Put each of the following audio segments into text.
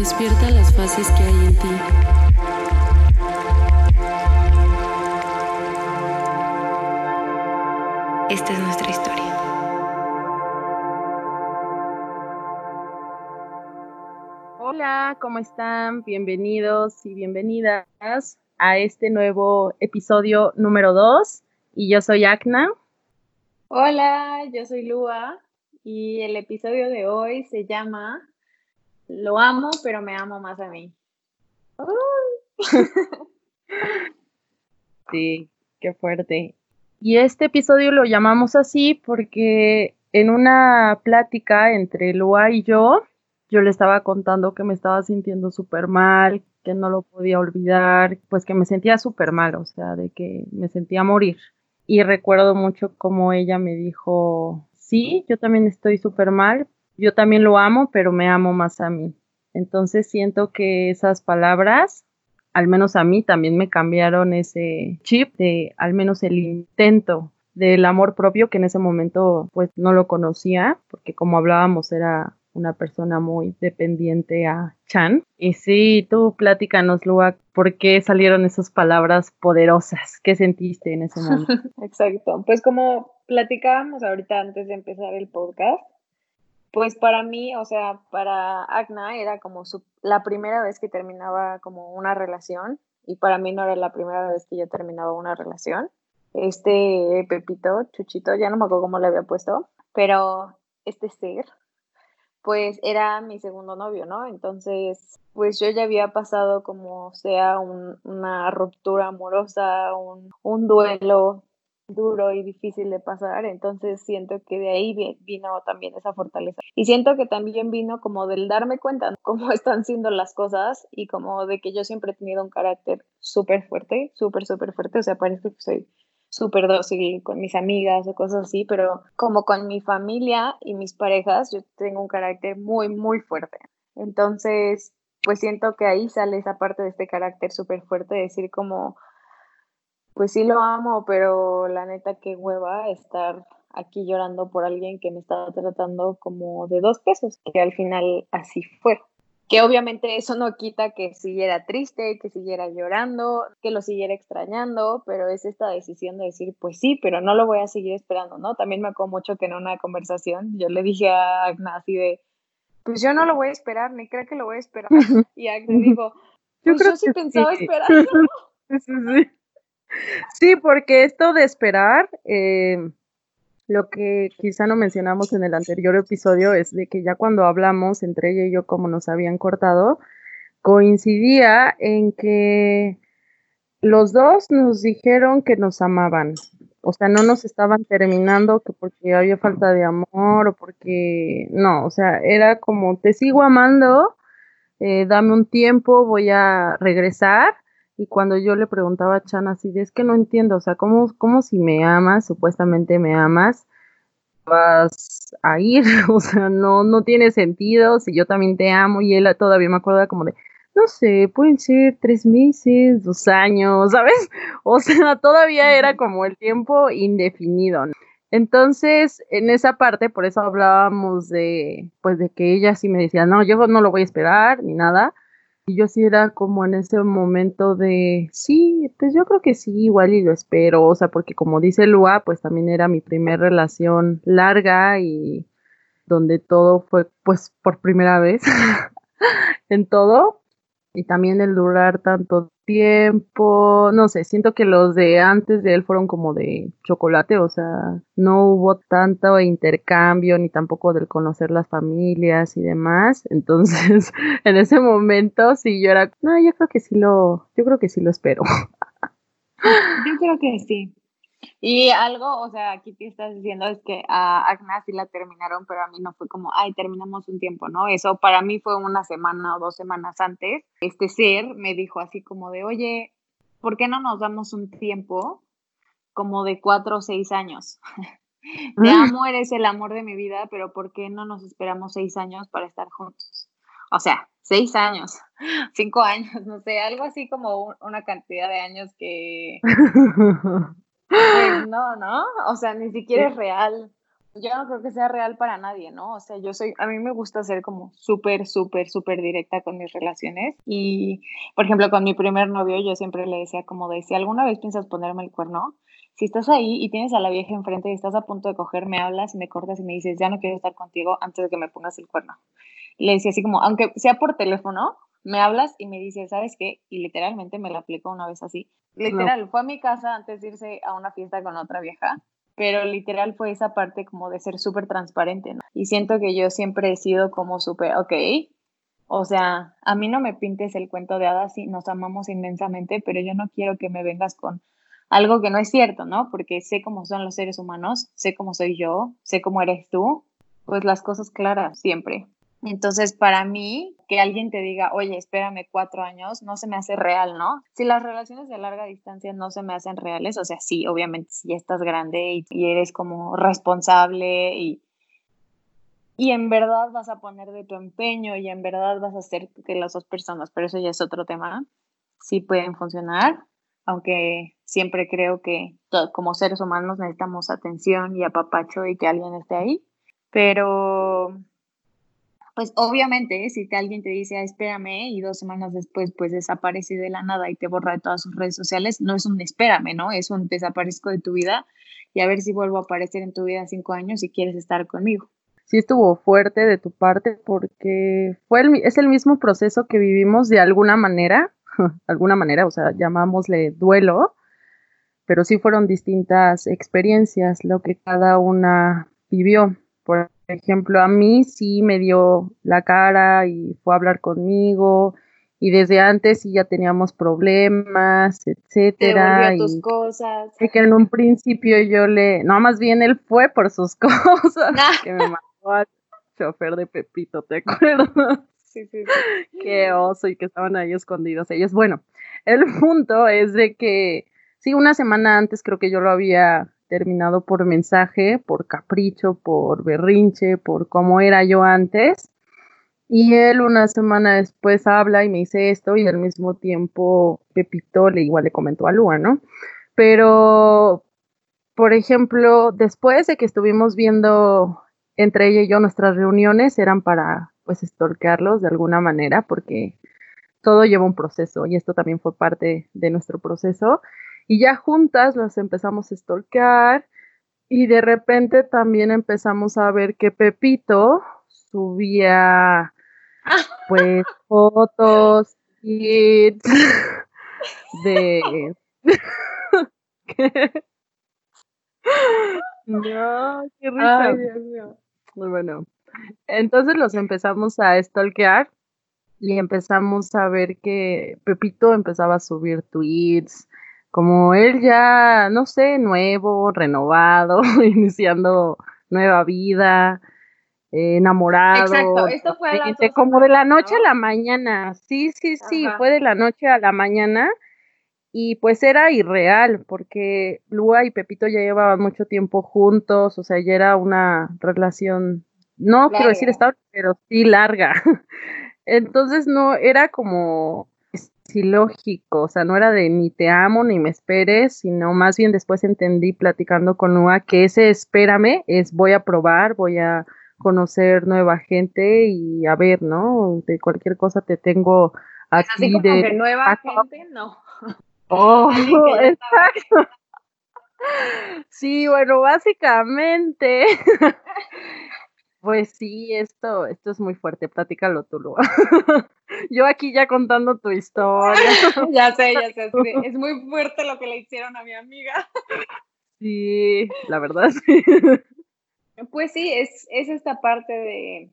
Despierta las fases que hay en ti. Esta es nuestra historia. Hola, ¿cómo están? Bienvenidos y bienvenidas a este nuevo episodio número 2. Y yo soy Acna. Hola, yo soy Lua y el episodio de hoy se llama Lo amo, pero me amo más a mí. sí, qué fuerte. Y este episodio lo llamamos así porque en una plática entre Lua y yo, yo le estaba contando que me estaba sintiendo súper mal, que no lo podía olvidar, pues que me sentía súper mal, o sea, de que me sentía morir. Y recuerdo mucho como ella me dijo, sí, yo también estoy súper mal, yo también lo amo, pero me amo más a mí. Entonces siento que esas palabras, al menos a mí, también me cambiaron ese chip de al menos el intento del amor propio que en ese momento pues no lo conocía, porque como hablábamos era una persona muy dependiente a Chan. Y sí, tú platícanos, Lua, ¿por qué salieron esas palabras poderosas? ¿Qué sentiste en ese momento? Exacto, pues como platicábamos ahorita antes de empezar el podcast, pues para mí, o sea, para Agna era como su, la primera vez que terminaba como una relación y para mí no era la primera vez que yo terminaba una relación. Este Pepito, Chuchito, ya no me acuerdo cómo le había puesto, pero este ser pues era mi segundo novio, ¿no? Entonces, pues yo ya había pasado como sea una ruptura amorosa, un, un, duelo duro y difícil de pasar, entonces siento que de ahí vino también esa fortaleza. Y siento que también vino como del darme cuenta cómo están siendo las cosas y como de que yo siempre he tenido un carácter súper fuerte, súper, súper fuerte, o sea, parece que soy súper dócil con mis amigas o cosas así, pero como con mi familia y mis parejas, yo tengo un carácter muy, muy fuerte. Entonces, pues siento que ahí sale esa parte de este carácter súper fuerte, de decir como, pues sí lo amo, pero la neta qué hueva estar aquí llorando por alguien que me estaba tratando como de dos pesos, que al final así fue que obviamente eso no quita que siguiera triste, que siguiera llorando, que lo siguiera extrañando, pero es esta decisión de decir, pues sí, pero no lo voy a seguir esperando, ¿no? También me acuerdo mucho que en una conversación yo le dije a Agna así de, pues yo no lo voy a esperar, ni creo que lo voy a esperar. Y Agna dijo, pues yo, sí pensaba esperar. sí, sí, sí. Sí, porque esto de esperar, eh, lo que quizá no mencionamos en el anterior episodio es de que ya cuando hablamos entre ella y yo como nos habían cortado, coincidía en que los dos nos dijeron que nos amaban. O sea, no nos estaban terminando que porque había falta de amor o porque no, o sea, era como te sigo amando, eh, dame un tiempo, voy a regresar y cuando yo le preguntaba a Chan así, es que no entiendo, o sea, ¿cómo, cómo si me amas, supuestamente me amas, vas a ir? O sea, no, no tiene sentido, si yo también te amo y él todavía me acuerda como de, no sé, pueden ser tres meses, dos años, ¿sabes? O sea, todavía era como el tiempo indefinido. Entonces, en esa parte, por eso hablábamos de, pues, de que ella sí me decía, no, yo no lo voy a esperar, ni nada, y yo sí era como en ese momento de, sí, pues yo creo que sí, igual y lo espero, o sea, porque como dice Lua, pues también era mi primera relación larga y donde todo fue pues por primera vez en todo y también el durar tanto tiempo, no sé, siento que los de antes de él fueron como de chocolate, o sea, no hubo tanto intercambio ni tampoco del conocer las familias y demás, entonces en ese momento sí yo era, no, yo creo que sí lo, yo creo que sí lo espero. Yo creo que sí. Y algo, o sea, aquí te estás diciendo es que a Agna sí la terminaron, pero a mí no fue como, ay, terminamos un tiempo, ¿no? Eso para mí fue una semana o dos semanas antes. Este ser me dijo así como de, oye, ¿por qué no nos damos un tiempo como de cuatro o seis años? Te mm. amo, eres el amor de mi vida, pero ¿por qué no nos esperamos seis años para estar juntos? O sea, seis años, cinco años, no sé, algo así como una cantidad de años que... No, ¿no? O sea, ni siquiera es real. Yo no creo que sea real para nadie, ¿no? O sea, yo soy, a mí me gusta ser como súper, súper, súper directa con mis relaciones. Y, por ejemplo, con mi primer novio, yo siempre le decía como de, si alguna vez piensas ponerme el cuerno, si estás ahí y tienes a la vieja enfrente y estás a punto de coger, me hablas me cortas y me dices, ya no quiero estar contigo antes de que me pongas el cuerno. le decía así como, aunque sea por teléfono, me hablas y me dices, ¿sabes qué? Y literalmente me la aplicó una vez así. Literal, fue a mi casa antes de irse a una fiesta con otra vieja, pero literal fue esa parte como de ser súper transparente, ¿no? Y siento que yo siempre he sido como súper, ok, o sea, a mí no me pintes el cuento de hadas y nos amamos inmensamente, pero yo no quiero que me vengas con algo que no es cierto, ¿no? Porque sé cómo son los seres humanos, sé cómo soy yo, sé cómo eres tú, pues las cosas claras siempre. Entonces, para mí, que alguien te diga, oye, espérame cuatro años, no se me hace real, ¿no? Si las relaciones de larga distancia no se me hacen reales, o sea, sí, obviamente, si ya estás grande y, eres como responsable y, y en verdad vas a poner de tu empeño y en verdad vas a hacer que las dos personas, pero eso ya es otro tema, sí pueden funcionar, aunque siempre creo que como seres humanos necesitamos atención y apapacho y que alguien esté ahí, pero pues obviamente si te, alguien te dice, ah, espérame, y dos semanas después pues desaparece de la nada y te borra de todas sus redes sociales, no es un espérame, ¿no? Es un desaparezco de tu vida y a ver si vuelvo a aparecer en tu vida cinco años si quieres estar conmigo. Sí estuvo fuerte de tu parte porque fue es el mismo proceso que vivimos de alguna manera, alguna manera, o sea, llamámosle duelo, pero sí fueron distintas experiencias lo que cada una vivió. Por ejemplo, a mí sí me dio la cara y fue a hablar conmigo y desde antes sí ya teníamos problemas, etcétera. y tus cosas. Y que en un principio yo le, no, más bien él fue por sus cosas, que me mandó al chofer de Pepito, ¿te acuerdas? Sí, sí, sí. Qué oso y que estaban ahí escondidos ellos. Bueno, el punto es de que sí, una semana antes creo que yo lo había terminado por mensaje, por capricho, por berrinche, por cómo era yo antes. Y él una semana después habla y me dice esto y al mismo tiempo Pepito le igual le comentó a Lua, ¿no? Pero, por ejemplo, después de que estuvimos viendo entre ella y yo nuestras reuniones eran para pues estorcarlos de alguna manera porque todo lleva un proceso y esto también fue parte de nuestro proceso y ya juntas las empezamos a stalkear y de repente también empezamos a ver que Pepito subía pues fotos y de no, qué risa. Muy bueno. Entonces los empezamos a stalkear y empezamos a ver que Pepito empezaba a subir tweets, como él ya, no sé, nuevo, renovado, iniciando nueva vida, eh, enamorado. Exacto, esto fue como de la noche a la mañana. Sí, sí, sí, fue de la noche a la mañana y pues era irreal porque Lua y Pepito ya llevaban mucho tiempo juntos, o sea, ya era una relación, no quiero decir estable, pero sí larga. Entonces no era como lógico, o sea, no era de ni te amo ni me esperes, sino más bien después entendí platicando con Nua que ese espérame es voy a probar, voy a conocer nueva gente y a ver, ¿no? De cualquier cosa te tengo aquí Así de, nueva gente, no. Oh, exacto. Sí, bueno, básicamente Pues sí, esto, esto es muy fuerte, platícalo tú, Lua. Yo aquí ya contando tu historia. ya sé, ya sé, es muy fuerte lo que le hicieron a mi amiga. Sí, la verdad sí. Pues sí, es, es esta parte de,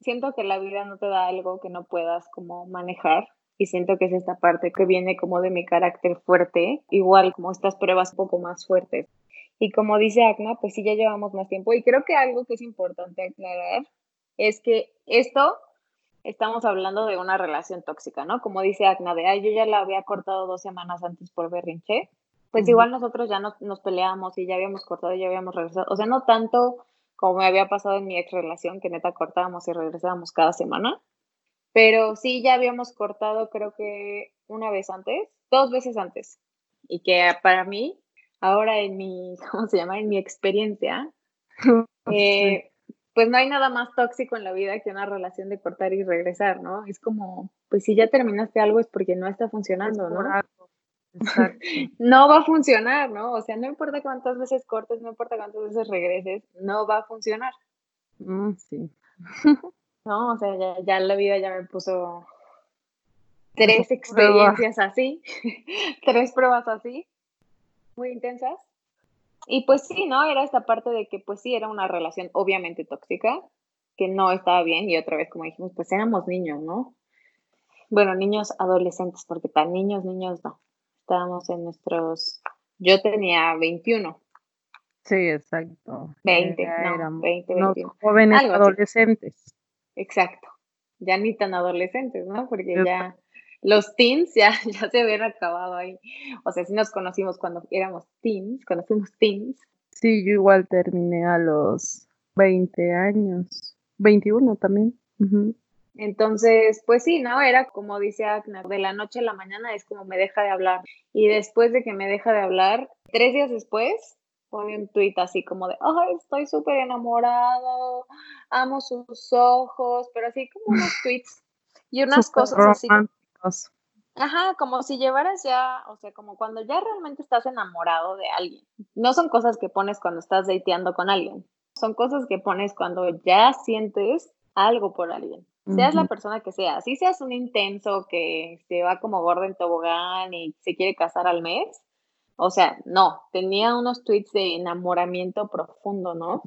siento que la vida no te da algo que no puedas como manejar y siento que es esta parte que viene como de mi carácter fuerte, igual como estas pruebas un poco más fuertes. Y como dice Agna, pues sí, ya llevamos más tiempo. Y creo que algo que es importante aclarar es que esto, estamos hablando de una relación tóxica, ¿no? Como dice Agna, de, ay, yo ya la había cortado dos semanas antes por berrinche. Pues igual nosotros ya no, nos peleamos y ya habíamos cortado, ya habíamos regresado. O sea, no tanto como me había pasado en mi ex relación, que neta cortábamos y regresábamos cada semana. Pero sí, ya habíamos cortado, creo que una vez antes, dos veces antes. Y que para mí ahora en mi, ¿cómo se llama? En mi experiencia, eh, pues no hay nada más tóxico en la vida que una relación de cortar y regresar, ¿no? Es como, pues si ya terminaste algo es porque no está funcionando, ¿no? no va a funcionar, ¿no? O sea, no importa cuántas veces cortes, no importa cuántas veces regreses, no va a funcionar. Mm, sí. No, o sea, ya, ya la vida ya me puso tres experiencias así, tres pruebas así, muy intensas. Y pues sí, ¿no? Era esta parte de que pues sí, era una relación obviamente tóxica, que no estaba bien y otra vez, como dijimos, pues éramos niños, ¿no? Bueno, niños adolescentes, porque tan niños, niños no. Estábamos en nuestros, yo tenía 21. Sí, exacto. 20, no, 20, 21. jóvenes adolescentes. Exacto. Ya ni tan adolescentes, ¿no? Porque ya los teens ya, ya se habían acabado ahí. O sea, sí nos conocimos cuando éramos teens, cuando fuimos teens. Sí, yo igual terminé a los 20 años, 21 también. Entonces, pues sí, ¿no? Era como dice Agna, de la noche a la mañana es como me deja de hablar. Y después de que me deja de hablar, tres días después, pone un tweet así como de, ay, estoy súper enamorado, amo sus ojos, pero así como unos tweets y unas cosas así. Ajá, como si llevaras ya, o sea, como cuando ya realmente estás enamorado de alguien. No son cosas que pones cuando estás dateando con alguien. Son cosas que pones cuando ya sientes algo por alguien. Seas la persona que seas. Si seas un intenso que se va como gordo en tobogán y se quiere casar al mes. O sea, no, tenía unos tweets de enamoramiento profundo, ¿no?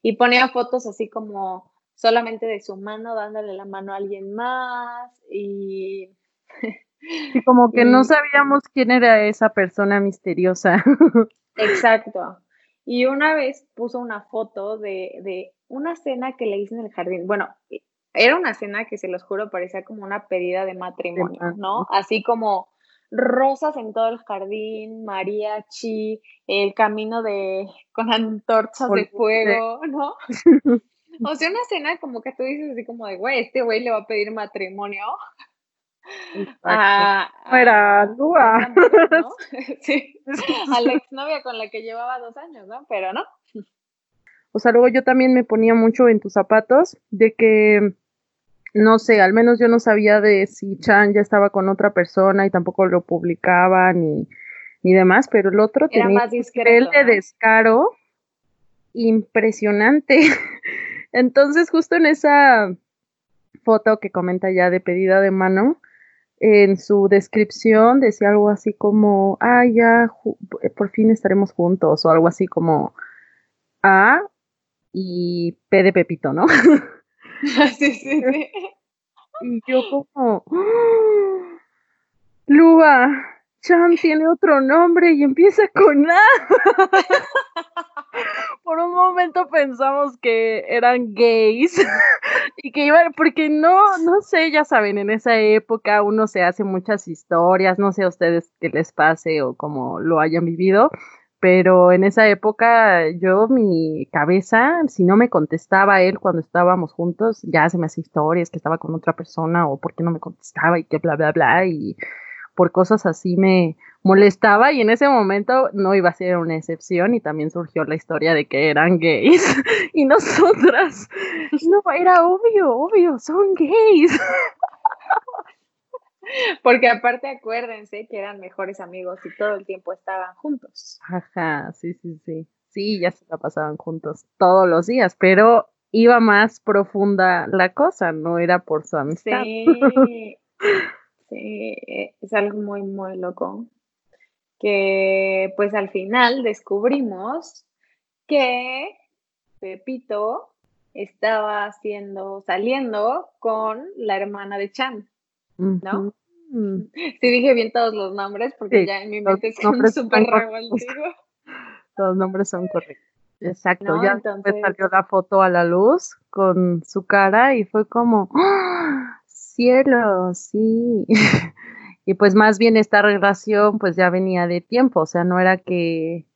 Y ponía fotos así como solamente de su mano dándole la mano a alguien más y Y como que no sabíamos quién era esa persona misteriosa. Exacto. Y una vez puso una foto de, una cena que le hice en el jardín. Bueno, era una cena que se los juro parecía como una pedida de matrimonio, ¿no? Así como rosas en todo el jardín, mariachi, el camino de con antorchas de fuego, ¿no? O sea, una cena como que tú dices así como de, güey, este güey le va a pedir matrimonio a, era Lua. sí, a la exnovia con la que llevaba dos años, ¿no? Pero no. O sea, luego yo también me ponía mucho en tus zapatos de que, no sé, al menos yo no sabía de si Chan ya estaba con otra persona y tampoco lo publicaba ni, ni demás, pero el otro tenía más discreto, de descaro impresionante. Entonces, justo en esa foto que comenta ya de pedida de mano, en su descripción decía algo así como, ah, ya, por fin estaremos juntos, o algo así como A y P de Pepito, ¿no? sí, sí, sí. Y yo como, ¡Ah! Lua, Chan tiene otro nombre y empieza con A. Por un momento pensamos que eran gays y que iban, porque no, no sé, ya saben, en esa época uno se hace muchas historias, no sé a ustedes qué les pase o cómo lo hayan vivido, pero en esa época yo, mi cabeza, si no me contestaba él cuando estábamos juntos, ya se me hacía historias que estaba con otra persona o porque no me contestaba y que bla, bla, bla, y por cosas así me molestaba y en ese momento no iba a ser una excepción y también surgió la historia de que eran gays y nosotras, no, era obvio, obvio, son gays. Porque aparte acuérdense que eran mejores amigos y todo el tiempo estaban juntos. Ajá, sí, sí, sí. Sí, ya se la pasaban juntos todos los días, pero iba más profunda la cosa, no era por su amistad. Sí. Sí, eh, es algo muy, muy loco. Que pues al final descubrimos que Pepito estaba haciendo, saliendo con la hermana de Chan, ¿no? Sí dije bien todos los nombres porque ya en mi mente es súper revoltivo. Los nombres son correctos. Exacto, ya entonces... salió la foto a la luz con su cara y fue como, ¡Ah! Cielo, sí. y pues más bien esta relación pues ya venía de tiempo, o sea, no era que,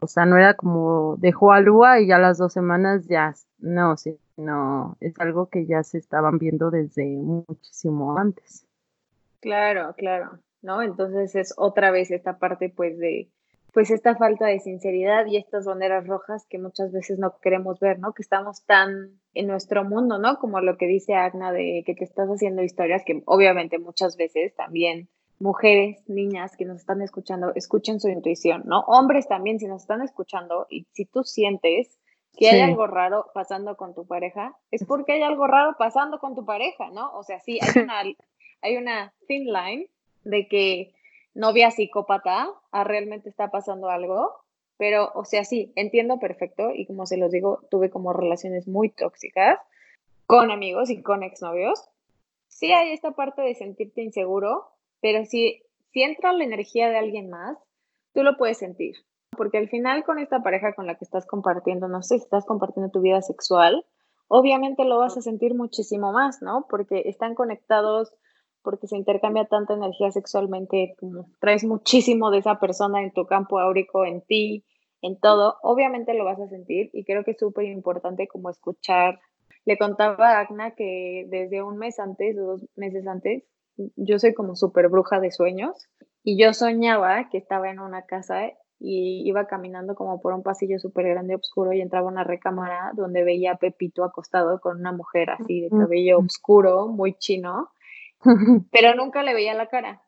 o sea, no era como dejó a Lua y ya las dos semanas ya, no, sí, no, es algo que ya se estaban viendo desde muchísimo antes. Claro, claro, ¿no? Entonces es otra vez esta parte pues de pues esta falta de sinceridad y estas banderas rojas que muchas veces no queremos ver, ¿no? Que estamos tan en nuestro mundo, ¿no? Como lo que dice Agna de que te estás haciendo historias que obviamente muchas veces también mujeres, niñas que nos están escuchando, escuchen su intuición, ¿no? Hombres también, si nos están escuchando y si tú sientes que hay algo raro pasando con tu pareja, es porque hay algo raro pasando con tu pareja, ¿no? O sea, sí, hay una, hay una thin line de que novia psicópata, a realmente está pasando algo, pero, o sea, sí, entiendo perfecto y como se los digo, tuve como relaciones muy tóxicas con amigos y con exnovios. Sí hay esta parte de sentirte inseguro, pero si, si entra la energía de alguien más, tú lo puedes sentir. Porque al final con esta pareja con la que estás compartiendo, no sé si estás compartiendo tu vida sexual, obviamente lo vas a sentir muchísimo más, ¿no? Porque están conectados porque se intercambia tanta energía sexualmente, como traes muchísimo de esa persona en tu campo áurico, en ti, en todo, obviamente lo vas a sentir y creo que es súper importante como escuchar. Le contaba a Agna que desde un mes antes o dos meses antes, yo soy como súper bruja de sueños y yo soñaba que estaba en una casa y iba caminando como por un pasillo súper grande, oscuro, y entraba a una recámara donde veía a Pepito acostado con una mujer así de cabello oscuro, muy chino, pero nunca le veía la cara,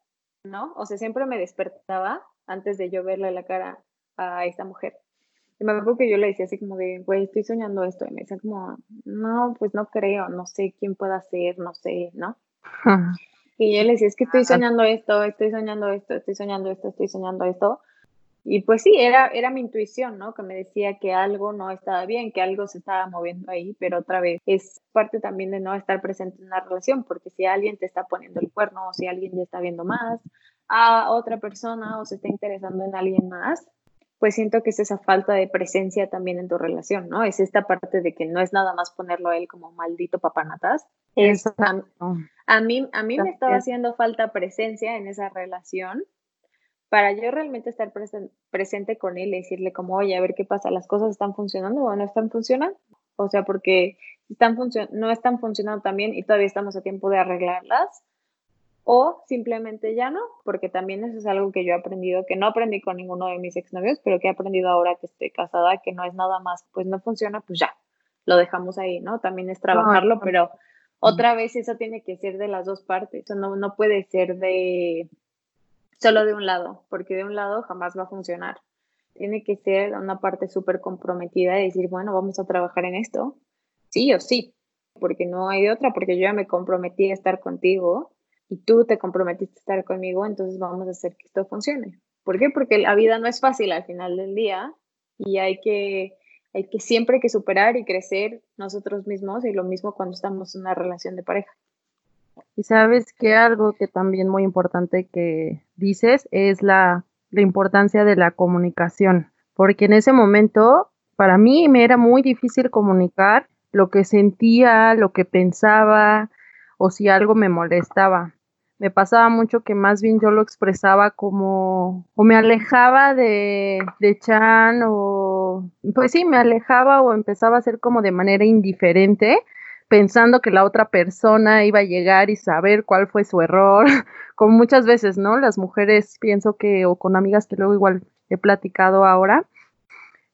¿no? O sea, siempre me despertaba antes de yo verle la cara a esta mujer. Y me acuerdo que yo le decía así como de, güey, estoy soñando esto. Y me decía como, no, pues no creo, no sé quién pueda ser, no sé, ¿no? Y yo le decía, es que estoy soñando esto, estoy soñando esto, estoy soñando esto, estoy soñando esto. Y pues sí, era, era mi intuición, ¿no? Que me decía que algo no estaba bien, que algo se estaba moviendo ahí, pero otra vez es parte también de no estar presente en una relación, porque si alguien te está poniendo el cuerno o si alguien ya está viendo más a otra persona o se está interesando en alguien más, pues siento que es esa falta de presencia también en tu relación, ¿no? Es esta parte de que no es nada más ponerlo a él como maldito papanatas. Es, a, a, mí, a mí me estaba haciendo falta presencia en esa relación para yo realmente estar presente con él y decirle como, oye, a ver qué pasa, las cosas están funcionando o no están funcionando. O sea, porque están no están funcionando también y todavía estamos a tiempo de arreglarlas. O simplemente ya no, porque también eso es algo que yo he aprendido, que no aprendí con ninguno de mis exnovios, pero que he aprendido ahora que estoy casada, que no es nada más, pues no funciona, pues ya, lo dejamos ahí, ¿no? También es trabajarlo, pero otra vez eso tiene que ser de las dos partes, eso no, no puede ser de, solo de un lado, porque de un lado jamás va a funcionar. Tiene que ser una parte súper comprometida y decir, bueno, vamos a trabajar en esto, sí o sí, porque no hay de otra, porque yo ya me comprometí a estar contigo y tú te comprometiste a estar conmigo, entonces vamos a hacer que esto funcione. ¿Por qué? Porque la vida no es fácil al final del día y hay que, hay que siempre que superar y crecer nosotros mismos y lo mismo cuando estamos en una relación de pareja. Y sabes que algo que también muy importante que dices es la, importancia de la comunicación, porque en ese momento para mí me era muy difícil comunicar lo que sentía, lo que pensaba o si algo me molestaba. Me pasaba mucho que más bien yo lo expresaba como, o me alejaba de, de Chan, o pues sí, me alejaba o empezaba a ser como de manera indiferente, pensando que la otra persona iba a llegar y saber cuál fue su error, como muchas veces, ¿no? Las mujeres pienso que, o con amigas que luego igual he platicado ahora,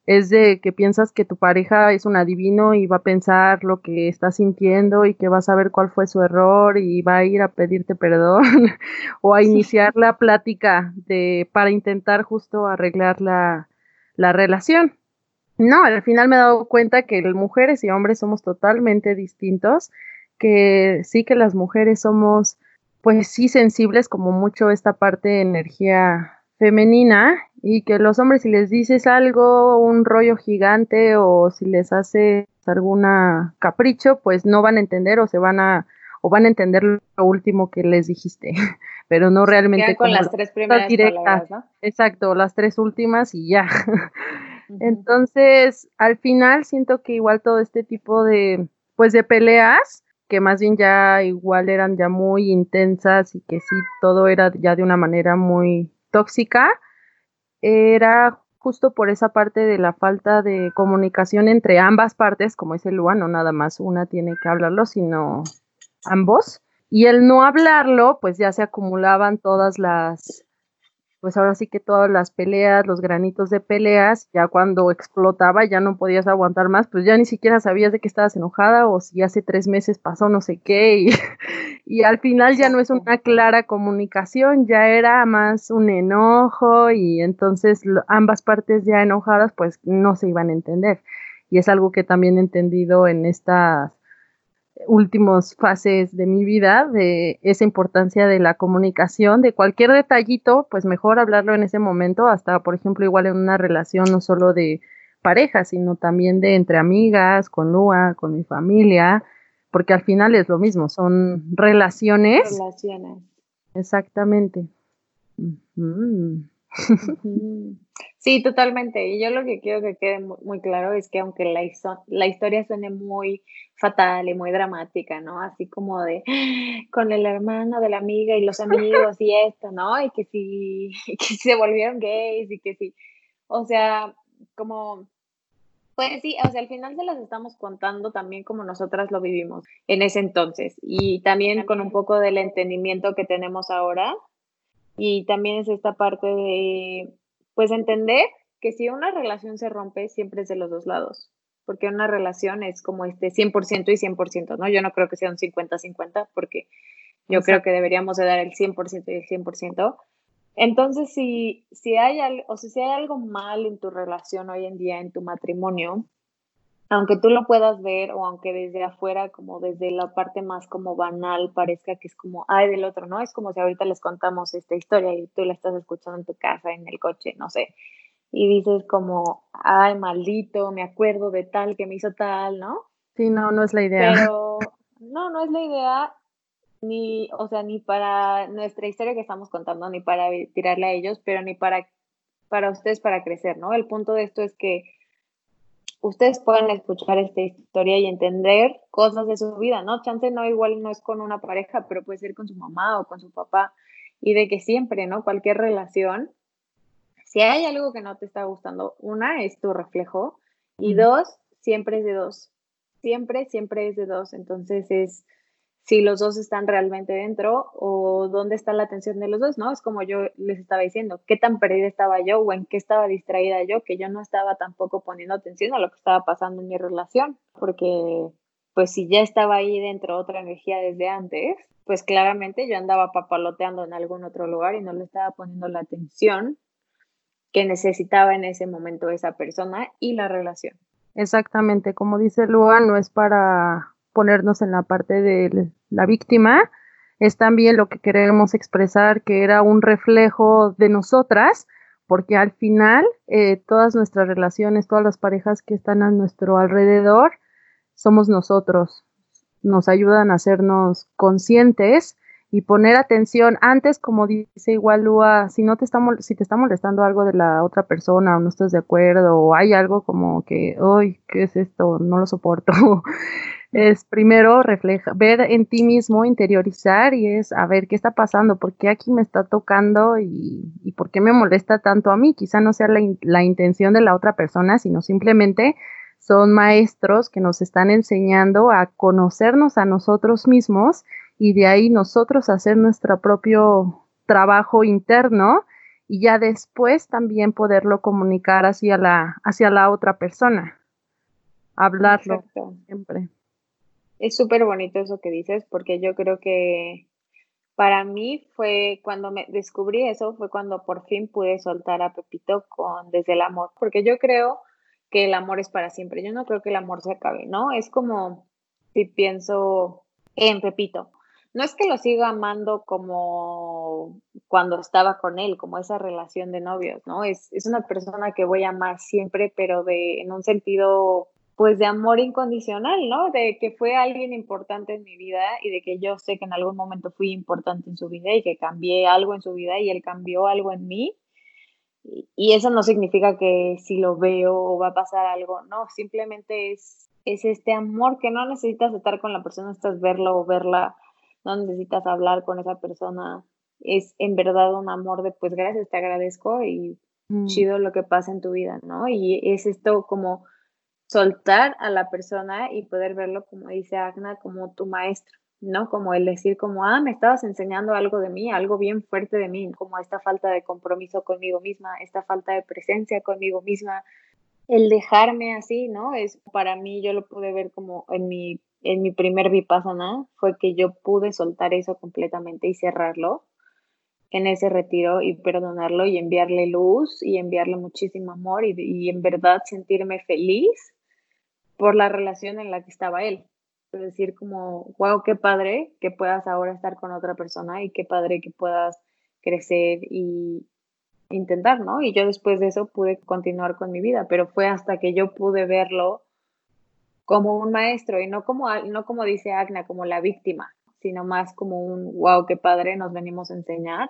es de que piensas que tu pareja es un adivino y va a pensar lo que está sintiendo y que va a saber cuál fue su error y va a ir a pedirte perdón o a iniciar la plática de para intentar justo arreglar la, la relación. No, al final me he dado cuenta que mujeres y hombres somos totalmente distintos, que sí que las mujeres somos, pues sí, sensibles como mucho esta parte de energía femenina y que los hombres si les dices algo, un rollo gigante o si les hace alguna capricho, pues no van a entender o se van a o van a entender lo último que les dijiste, pero no realmente con las tres primeras directas, ¿no? Exacto, las tres últimas y ya. Entonces, al final siento que igual todo este tipo de, pues de peleas, que más bien ya igual eran ya muy intensas y que sí, todo era ya de una manera muy tóxica, era justo por esa parte de la falta de comunicación entre ambas partes, como dice Lua, no nada más una tiene que hablarlo, sino ambos. Y el no hablarlo, pues ya se acumulaban todas las, pues ahora sí que todas las peleas, los granitos de peleas, ya cuando explotaba ya no podías aguantar más, pues ya ni siquiera sabías de que estabas enojada o si hace tres meses pasó no sé qué y, y al final ya no es una clara comunicación, ya era más un enojo y entonces ambas partes ya enojadas pues no se iban a entender. Y es algo que también he entendido en estas últimas fases de mi vida, de esa importancia de la comunicación, de cualquier detallito, pues mejor hablarlo en ese momento, hasta por ejemplo igual en una relación no solo de pareja, sino también de entre amigas, con Lua, con mi familia, porque al final es lo mismo, son relaciones. Relaciones. Exactamente. Sí, totalmente. Y yo lo que quiero que quede muy, claro es que aunque la, la historia suene muy fatal y muy dramática, ¿no? Así como de con el hermano de la amiga y los amigos y esto, ¿no? Y que si, que se volvieron gays y que sí. O sea, como pues sí, o sea, al final se las estamos contando también como nosotras lo vivimos en ese entonces y también con un poco del entendimiento que tenemos ahora y también es esta parte de, pues entender que si una relación se rompe, siempre es de los dos lados, porque una relación es como este 100% y 100%, ¿no? Yo no creo que sea un 50-50, porque yo creo que deberíamos de dar el 100% y el 100%. Entonces, si, si, hay, o si hay algo mal en tu relación hoy en día, en tu matrimonio, aunque tú lo puedas ver o aunque desde afuera, como desde la parte más como banal, parezca que es como, ay, del otro, ¿no? Es como si ahorita les contamos esta historia y tú la estás escuchando en tu casa, en el coche, no sé, y dices como, ay, maldito, me acuerdo de tal que me hizo tal, ¿no? Sí, no, no es la idea. Pero no, no es la idea, ni, o sea, ni para nuestra historia que estamos contando, ni para tirarle a ellos, pero ni para, para ustedes para crecer, ¿no? El punto de esto es que ustedes puedan escuchar esta historia y entender cosas de su vida, ¿no? Chance no igual no es con una pareja, pero puede ser con su mamá o con su papá y de que siempre, ¿no? Cualquier relación, si hay algo que no te está gustando, una es tu reflejo y dos, siempre es de dos. Siempre, siempre es de dos. Entonces es si los dos están realmente dentro o dónde está la atención de los dos, ¿no? Es como yo les estaba diciendo, qué tan perdida estaba yo o en qué estaba distraída yo, que yo no estaba tampoco poniendo atención a lo que estaba pasando en mi relación, porque pues si ya estaba ahí dentro otra energía desde antes, pues claramente yo andaba papaloteando en algún otro lugar y no le estaba poniendo la atención que necesitaba en ese momento esa persona y la relación. Exactamente, como dice Lua, no es para ponernos en la parte de la víctima, es también lo que queremos expresar, que era un reflejo de nosotras, porque al final eh, todas nuestras relaciones, todas las parejas que están a nuestro alrededor, somos nosotros, nos ayudan a hacernos conscientes y poner atención antes, como dice igual Lua, si no te está, si te está molestando algo de la otra persona o no estás de acuerdo o hay algo como que, uy, ¿qué es esto? No lo soporto. es primero refleja, ver en ti mismo, interiorizar y es a ver qué está pasando, por qué aquí me está tocando y, y por qué me molesta tanto a mí. Quizá no sea la, la, intención de la otra persona, sino simplemente son maestros que nos están enseñando a conocernos a nosotros mismos y de ahí nosotros hacer nuestro propio trabajo interno y ya después también poderlo comunicar hacia la, hacia la otra persona. Hablarlo siempre. Es súper bonito eso que dices, porque yo creo que para mí fue cuando me descubrí eso, fue cuando por fin pude soltar a Pepito con Desde el Amor, porque yo creo que el amor es para siempre, yo no creo que el amor se acabe, ¿no? Es como si pienso en Pepito. No es que lo siga amando como cuando estaba con él, como esa relación de novios, ¿no? Es, es una persona que voy a amar siempre, pero de, en un sentido pues de amor incondicional, ¿no? De que fue alguien importante en mi vida y de que yo sé que en algún momento fui importante en su vida y que cambié algo en su vida y él cambió algo en mí. Y eso no significa que si lo veo o va a pasar algo, no, simplemente es, es este amor que no necesitas estar con la persona, necesitas verlo o verla, no necesitas hablar con esa persona, es en verdad un amor de pues gracias, te agradezco y mm. chido lo que pasa en tu vida, ¿no? Y es esto como soltar a la persona y poder verlo, como dice Agna, como tu maestro, ¿no? Como el decir como, ah, me estabas enseñando algo de mí, algo bien fuerte de mí, como esta falta de compromiso conmigo misma, esta falta de presencia conmigo misma, el dejarme así, ¿no? Es para mí, yo lo pude ver como en mi, en mi primer vipassana, fue que yo pude soltar eso completamente y cerrarlo en ese retiro y perdonarlo y enviarle luz y enviarle muchísimo amor y, y en verdad sentirme feliz por la relación en la que estaba él. Es decir, como, wow, qué padre que puedas ahora estar con otra persona y qué padre que puedas crecer y intentar, ¿no? Y yo después de eso pude continuar con mi vida, pero fue hasta que yo pude verlo como un maestro y no como, no como dice Agna, como la víctima, sino más como un, wow, qué padre, nos venimos a enseñar.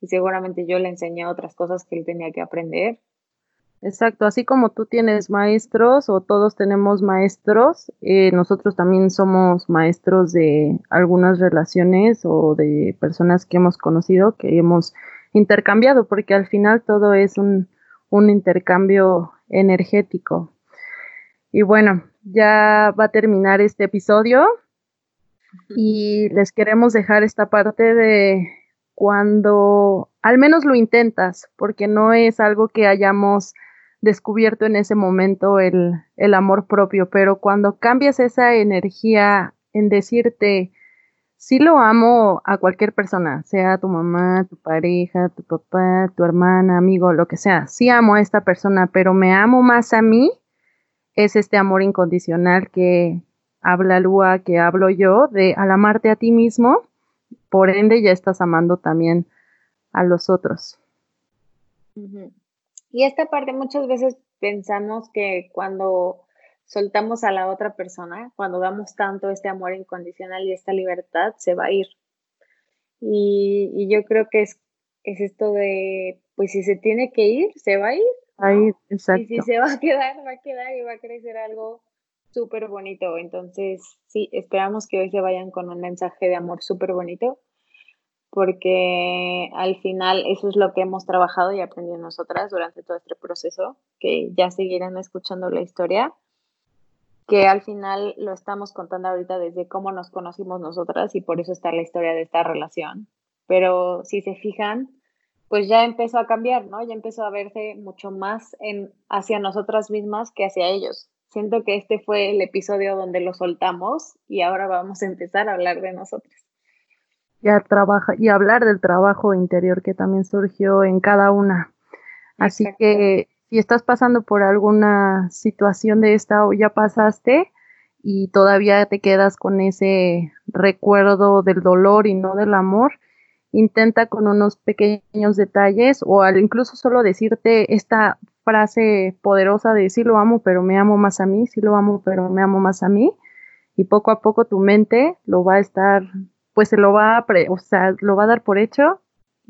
Y seguramente yo le enseñé otras cosas que él tenía que aprender Exacto, así como tú tienes maestros o todos tenemos maestros, eh, nosotros también somos maestros de algunas relaciones o de personas que hemos conocido, que hemos intercambiado, porque al final todo es un, un intercambio energético. Y bueno, ya va a terminar este episodio y les queremos dejar esta parte de cuando al menos lo intentas, porque no es algo que hayamos descubierto en ese momento el, el amor propio, pero cuando cambias esa energía en decirte, sí lo amo a cualquier persona, sea tu mamá, tu pareja, tu papá, tu hermana, amigo, lo que sea, sí amo a esta persona, pero me amo más a mí, es este amor incondicional que habla Lua, que hablo yo, de al amarte a ti mismo, por ende ya estás amando también a los otros. Y esta parte muchas veces pensamos que cuando soltamos a la otra persona, cuando damos tanto este amor incondicional y esta libertad, se va a ir. Y, yo creo que es, es esto de, pues si se tiene que ir, se va a ir. Ahí, exacto. Y si se va a quedar, va a quedar y va a crecer algo súper bonito. Entonces, sí, esperamos que hoy se vayan con un mensaje de amor súper bonito porque al final eso es lo que hemos trabajado y aprendido nosotras durante todo este proceso, que ya seguirán escuchando la historia, que al final lo estamos contando ahorita desde cómo nos conocimos nosotras y por eso está la historia de esta relación. Pero si se fijan, pues ya empezó a cambiar, ¿no? Ya empezó a verse mucho más en, hacia nosotras mismas que hacia ellos. Siento que este fue el episodio donde lo soltamos y ahora vamos a empezar a hablar de nosotros y, trabaja, y hablar del trabajo interior que también surgió en cada una. Así que si estás pasando por alguna situación de esta o ya pasaste y todavía te quedas con ese recuerdo del dolor y no del amor, intenta con unos pequeños detalles o al incluso solo decirte esta frase poderosa de sí lo amo, pero me amo más a mí, sí lo amo, pero me amo más a mí. Y poco a poco tu mente lo va a estar pues se lo va a, o sea, lo va a dar por hecho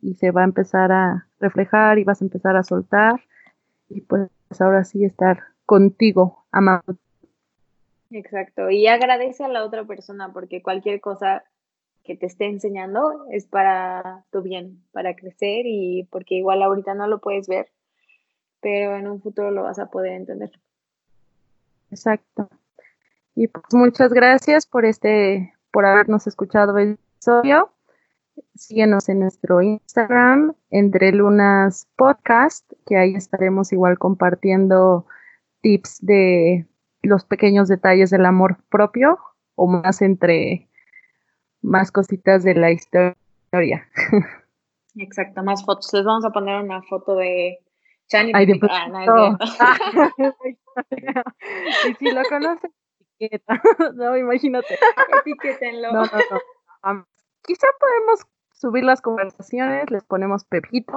y se va a empezar a reflejar y vas a empezar a soltar y pues ahora sí estar contigo, amado. Exacto, y agradece a la otra persona porque cualquier cosa que te esté enseñando es para tu bien, para crecer y porque igual ahorita no lo puedes ver, pero en un futuro lo vas a poder entender. Exacto. Y pues muchas gracias por este por habernos escuchado el episodio. Síguenos en nuestro Instagram, Entre Lunas Podcast, que ahí estaremos igual compartiendo tips de los pequeños detalles del amor propio o más entre más cositas de la historia. Exacto, más fotos. Les vamos a poner una foto de Chani. ah, y si lo conocen, no, imagínate. Etiquétenlo. No, no, no. quizá podemos subir las conversaciones, les ponemos pepito.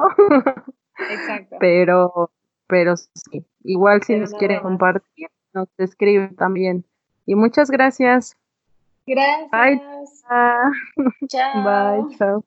Exacto. Pero, pero sí, igual si nos quieren compartir, nos escriben también. Y muchas gracias. Gracias. Bye. Chao. Bye, chao.